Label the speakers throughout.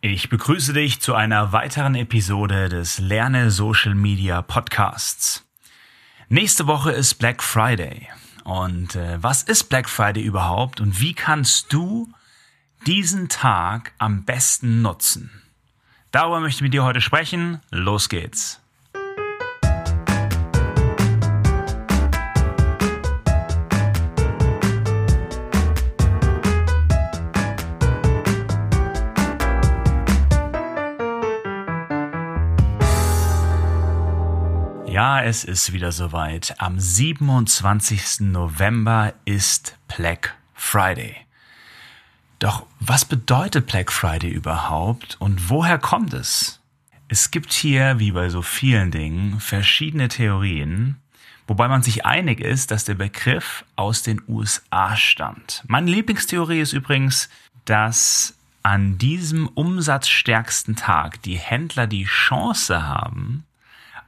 Speaker 1: Ich begrüße dich zu einer weiteren Episode des Lerne Social Media Podcasts. Nächste Woche ist Black Friday. Und äh, was ist Black Friday überhaupt und wie kannst du diesen Tag am besten nutzen? Darüber möchte ich mit dir heute sprechen. Los geht's. Es ist wieder soweit. Am 27. November ist Black Friday. Doch was bedeutet Black Friday überhaupt und woher kommt es? Es gibt hier, wie bei so vielen Dingen, verschiedene Theorien, wobei man sich einig ist, dass der Begriff aus den USA stammt. Meine Lieblingstheorie ist übrigens, dass an diesem umsatzstärksten Tag die Händler die Chance haben,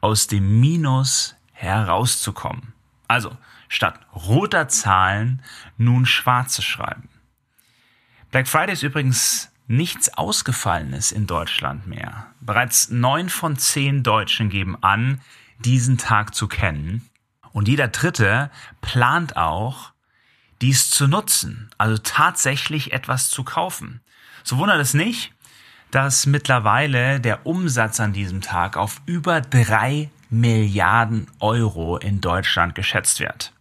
Speaker 1: aus dem Minus herauszukommen. Also statt roter Zahlen nun schwarze schreiben. Black Friday ist übrigens nichts Ausgefallenes in Deutschland mehr. Bereits neun von zehn Deutschen geben an, diesen Tag zu kennen. Und jeder Dritte plant auch, dies zu nutzen, also tatsächlich etwas zu kaufen. So wundert es nicht, dass mittlerweile der Umsatz an diesem Tag auf über drei Milliarden Euro in Deutschland geschätzt wird.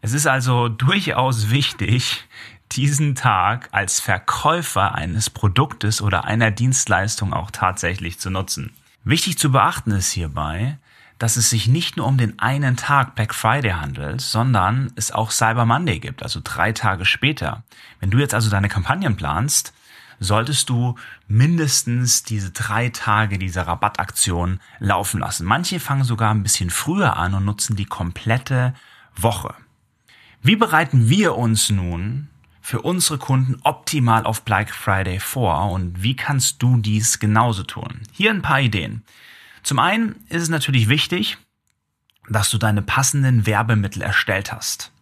Speaker 1: Es ist also durchaus wichtig, diesen Tag als Verkäufer eines Produktes oder einer Dienstleistung auch tatsächlich zu nutzen. Wichtig zu beachten ist hierbei, dass es sich nicht nur um den einen Tag Black Friday handelt, sondern es auch Cyber Monday gibt, also drei Tage später. Wenn du jetzt also deine Kampagnen planst, solltest du mindestens diese drei Tage dieser Rabattaktion laufen lassen. Manche fangen sogar ein bisschen früher an und nutzen die komplette Woche. Wie bereiten wir uns nun für unsere Kunden optimal auf Black Friday vor und wie kannst du dies genauso tun? Hier ein paar Ideen. Zum einen ist es natürlich wichtig, dass du deine passenden Werbemittel erstellt hast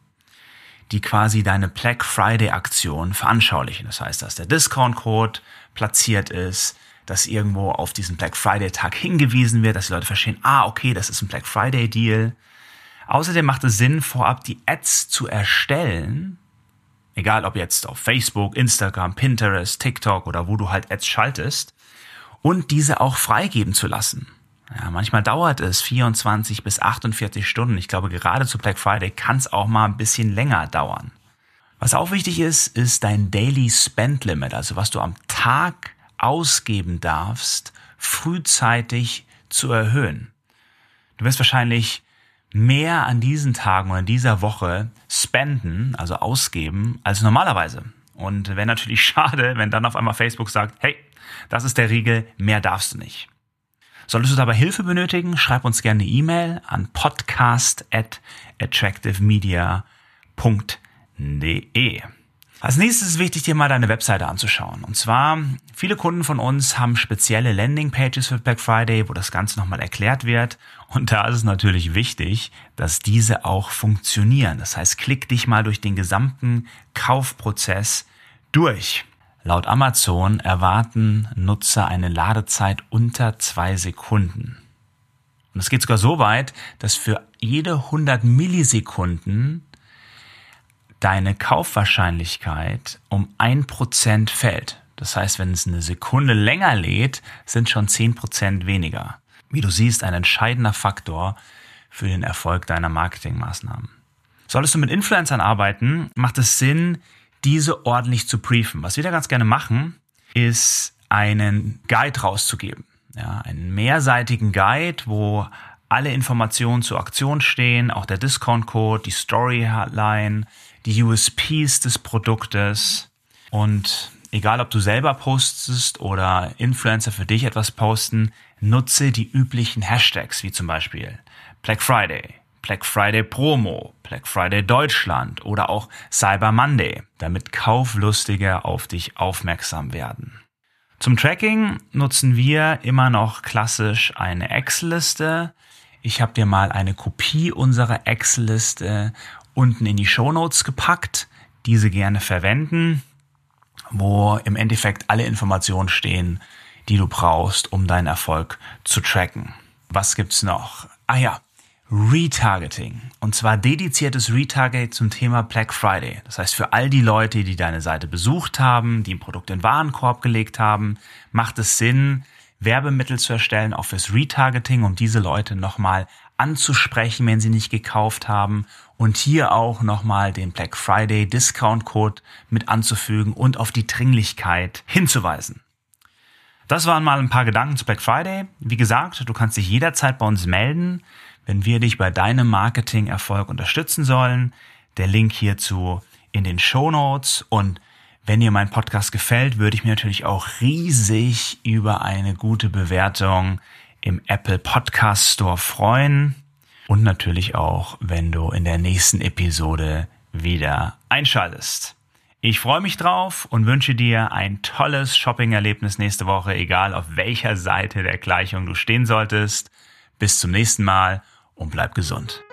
Speaker 1: die quasi deine Black Friday Aktion veranschaulichen. Das heißt, dass der Discount Code platziert ist, dass irgendwo auf diesen Black Friday Tag hingewiesen wird, dass die Leute verstehen, ah, okay, das ist ein Black Friday Deal. Außerdem macht es Sinn, vorab die Ads zu erstellen, egal ob jetzt auf Facebook, Instagram, Pinterest, TikTok oder wo du halt Ads schaltest, und diese auch freigeben zu lassen. Ja, manchmal dauert es 24 bis 48 Stunden. Ich glaube, gerade zu Black Friday kann es auch mal ein bisschen länger dauern. Was auch wichtig ist, ist dein Daily Spend Limit, also was du am Tag ausgeben darfst, frühzeitig zu erhöhen. Du wirst wahrscheinlich mehr an diesen Tagen oder in dieser Woche spenden, also ausgeben, als normalerweise. Und wäre natürlich schade, wenn dann auf einmal Facebook sagt, hey, das ist der Riegel, mehr darfst du nicht. Solltest du dabei Hilfe benötigen, schreib uns gerne eine E-Mail an podcast at attractivemedia.de. Als nächstes ist es wichtig, dir mal deine Webseite anzuschauen. Und zwar, viele Kunden von uns haben spezielle Landingpages für Black Friday, wo das Ganze nochmal erklärt wird. Und da ist es natürlich wichtig, dass diese auch funktionieren. Das heißt, klick dich mal durch den gesamten Kaufprozess durch. Laut Amazon erwarten Nutzer eine Ladezeit unter zwei Sekunden. Und es geht sogar so weit, dass für jede 100 Millisekunden deine Kaufwahrscheinlichkeit um ein Prozent fällt. Das heißt, wenn es eine Sekunde länger lädt, sind schon zehn Prozent weniger. Wie du siehst, ein entscheidender Faktor für den Erfolg deiner Marketingmaßnahmen. Solltest du mit Influencern arbeiten, macht es Sinn, diese ordentlich zu briefen. Was wir da ganz gerne machen, ist einen Guide rauszugeben. Ja, einen mehrseitigen Guide, wo alle Informationen zur Aktion stehen, auch der Discount-Code, die Storyline, die USPs des Produktes. Und egal, ob du selber postest oder Influencer für dich etwas posten, nutze die üblichen Hashtags, wie zum Beispiel Black Friday, Black Friday Promo, Black Friday Deutschland oder auch Cyber Monday, damit Kauflustige auf dich aufmerksam werden. Zum Tracking nutzen wir immer noch klassisch eine Excel-Liste. Ich habe dir mal eine Kopie unserer Excel-Liste unten in die Show Notes gepackt. Diese gerne verwenden. wo im Endeffekt alle Informationen stehen, die du brauchst, um deinen Erfolg zu tracken. Was gibt's noch? Ah ja, Retargeting. Und zwar dediziertes Retarget zum Thema Black Friday. Das heißt, für all die Leute, die deine Seite besucht haben, die ein Produkt in Warenkorb gelegt haben, macht es Sinn, Werbemittel zu erstellen, auch fürs Retargeting, um diese Leute nochmal anzusprechen, wenn sie nicht gekauft haben und hier auch nochmal den Black Friday Discount Code mit anzufügen und auf die Dringlichkeit hinzuweisen. Das waren mal ein paar Gedanken zu Black Friday. Wie gesagt, du kannst dich jederzeit bei uns melden wenn wir dich bei deinem Marketing-Erfolg unterstützen sollen. Der Link hierzu in den Show Notes und wenn dir mein Podcast gefällt, würde ich mir natürlich auch riesig über eine gute Bewertung im Apple Podcast Store freuen. Und natürlich auch, wenn du in der nächsten Episode wieder einschaltest. Ich freue mich drauf und wünsche dir ein tolles Shopping-Erlebnis nächste Woche, egal auf welcher Seite der Gleichung du stehen solltest. Bis zum nächsten Mal und bleib gesund.